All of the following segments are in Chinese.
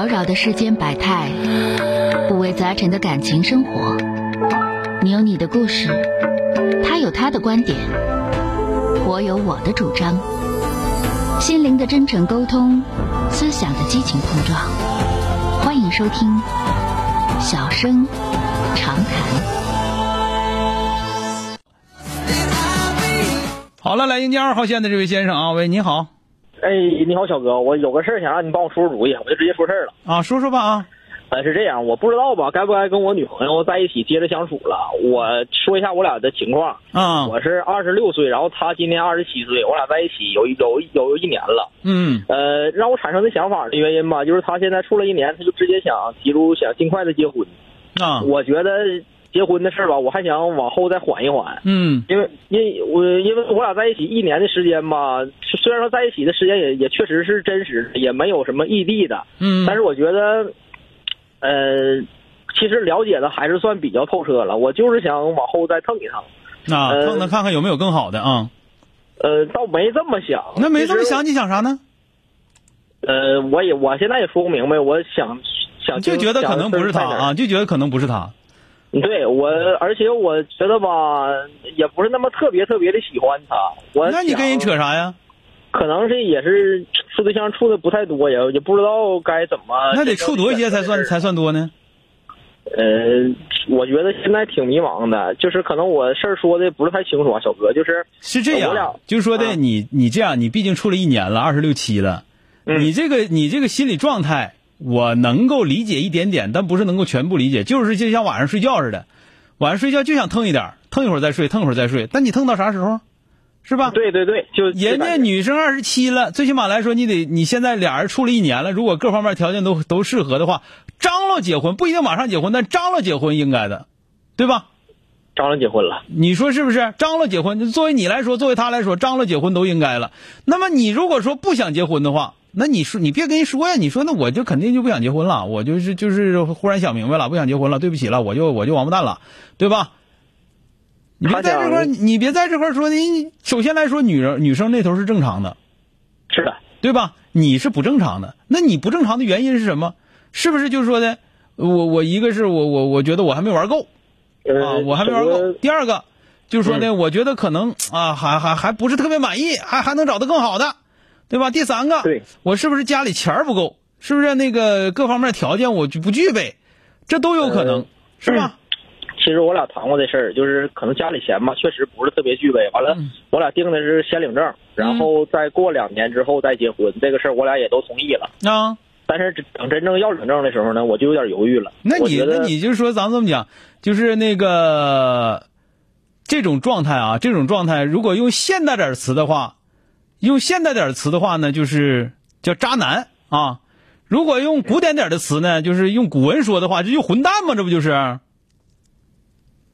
扰扰的世间百态，五味杂陈的感情生活。你有你的故事，他有他的观点，我有我的主张。心灵的真诚沟通，思想的激情碰撞。欢迎收听《小声长谈》。好了，来迎接二号线的这位先生啊，喂，你好哎，你好，小哥，我有个事儿想让你帮我出出主意，我就直接说事儿了。啊，说说吧啊，呃，是这样，我不知道吧，该不该跟我女朋友在一起接着相处了？我说一下我俩的情况。啊，我是二十六岁，然后她今年二十七岁，我俩在一起有一有有一年了。嗯呃，让我产生的想法的原因吧，就是她现在处了一年，她就直接想提出想尽快的结婚。啊，我觉得结婚的事儿吧，我还想往后再缓一缓。嗯因为因我因为我俩在一起一年的时间吧，虽然说在一起的时间也也确实是真实的，也没有什么异地的，嗯，但是我觉得，呃，其实了解的还是算比较透彻了。我就是想往后再蹭一腾，啊，呃看看看看有没有更好的啊。呃，倒没这么想。那没这么想，你想啥呢？呃，我也我现在也说不明白，我想想就觉得可能不是他啊，就觉得可能不是他。对我，而且我觉得吧，也不是那么特别特别的喜欢他。我那你跟人扯啥呀？可能是也是处对象处的不太多，也也不知道该怎么。那得处多些才算才算多呢？呃，我觉得现在挺迷茫的，就是可能我事儿说的不是太清楚啊，小哥，就是是这样，就是说的啊你你这样，你毕竟处了一年了，二十六七了，嗯你这个你这个心理状态，我能够理解一点点，但不是能够全部理解。就是就像晚上睡觉似的，晚上睡觉就想腾一点儿，腾一会儿再睡，腾一会儿再睡，但你腾到啥时候？是吧？对对对，就人家女生二十七了，最起码来说，你得你现在俩人处了一年了，如果各方面条件都都适合的话，张罗结婚不一定马上结婚，但张罗结婚应该的，对吧？张罗结婚了，你说是不是？张罗结婚，作为你来说，作为他来说，张罗结婚都应该了。那么你如果说不想结婚的话，那你说你别跟人说呀，你说那我就肯定就不想结婚了，我就是就是忽然想明白了，不想结婚了，对不起了，我就我就王八蛋了，对吧？你别在这块儿，你别在这块儿说你首先来说，女人女生那头是正常的，是的，对吧？你是不正常的，那你不正常的原因是什么？是不是就是说的，我我一个是我我我觉得我还没玩够呃，啊，我还没玩够。第二个就是说呢，我觉得可能啊还还还不是特别满意，还还能找到更好的，对吧？第三个，对我是不是家里钱儿不够？是不是那个各方面条件我就不具备？这都有可能，呃是吧？其实我俩谈过这事儿，就是可能家里钱吧，确实不是特别具备。完了，嗯我俩定的是先领证，然后再过两年之后再结婚。这个事儿我俩也都同意了。啊。但是等真正要领证的时候呢，我就有点犹豫了。那你那你就说，咱这么讲，就是那个这种状态啊，这种状态，如果用现代点儿词的话，用现代点儿词的话呢，就是叫渣男啊。如果用古典点的词呢，就是用古文说的话，这就混蛋嘛，这不就是？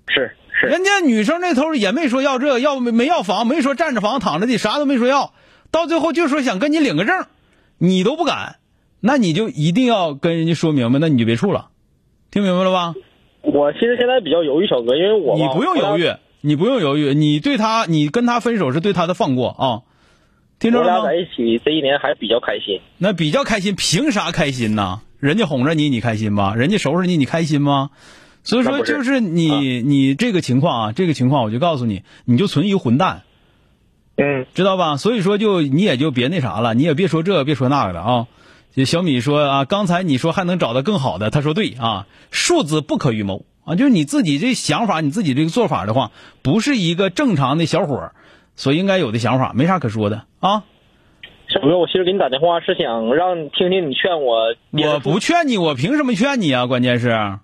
是是，人家女生那头也没说要这要没没要房，没说占着房躺着的，啥都没说要，到最后就说想跟你领个证，你都不敢，那你就一定要跟人家说明白，那你就别处了，听明白了吧？我其实现在比较犹豫，小哥，因为我你不用犹，豫，你不用犹豫，你对他，你跟他分手是对他的放过啊，听着了吗我俩在？一起这一年还比较开心。那比较开心，凭啥开心呢？人家哄着你，你开心吗？人家收拾你，你开心吗？所以说，就是你你这个情况啊，这个情况我就告诉你，你就存一个混蛋，嗯，知道吧？所以说就你也就别那啥了，你也别说这别说那个的啊。这小米说啊，刚才你说还能找到更好的，他说对啊，数字不可预谋啊，就是你自己这想法，你自己这个做法的话，不是一个正常的小伙儿所应该有的想法，没啥可说的啊。小哥，我其实给你打电话是想让你听听你劝我。我不劝你，我凭什么劝你啊？关键是，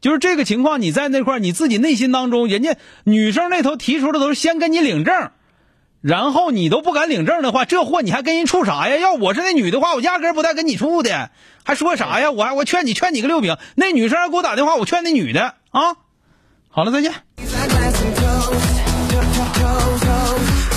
就是这个情况，你在那块儿你自己内心当中，人家女生那头提出的都是先跟你领证，然后你都不敢领证的话，这货你还跟人处啥呀？要我是那女的话，我压根儿不带跟你处的，还说啥呀？我还我劝你劝你个六饼，那女生还给我打电话，我劝那女的啊。好了，再见。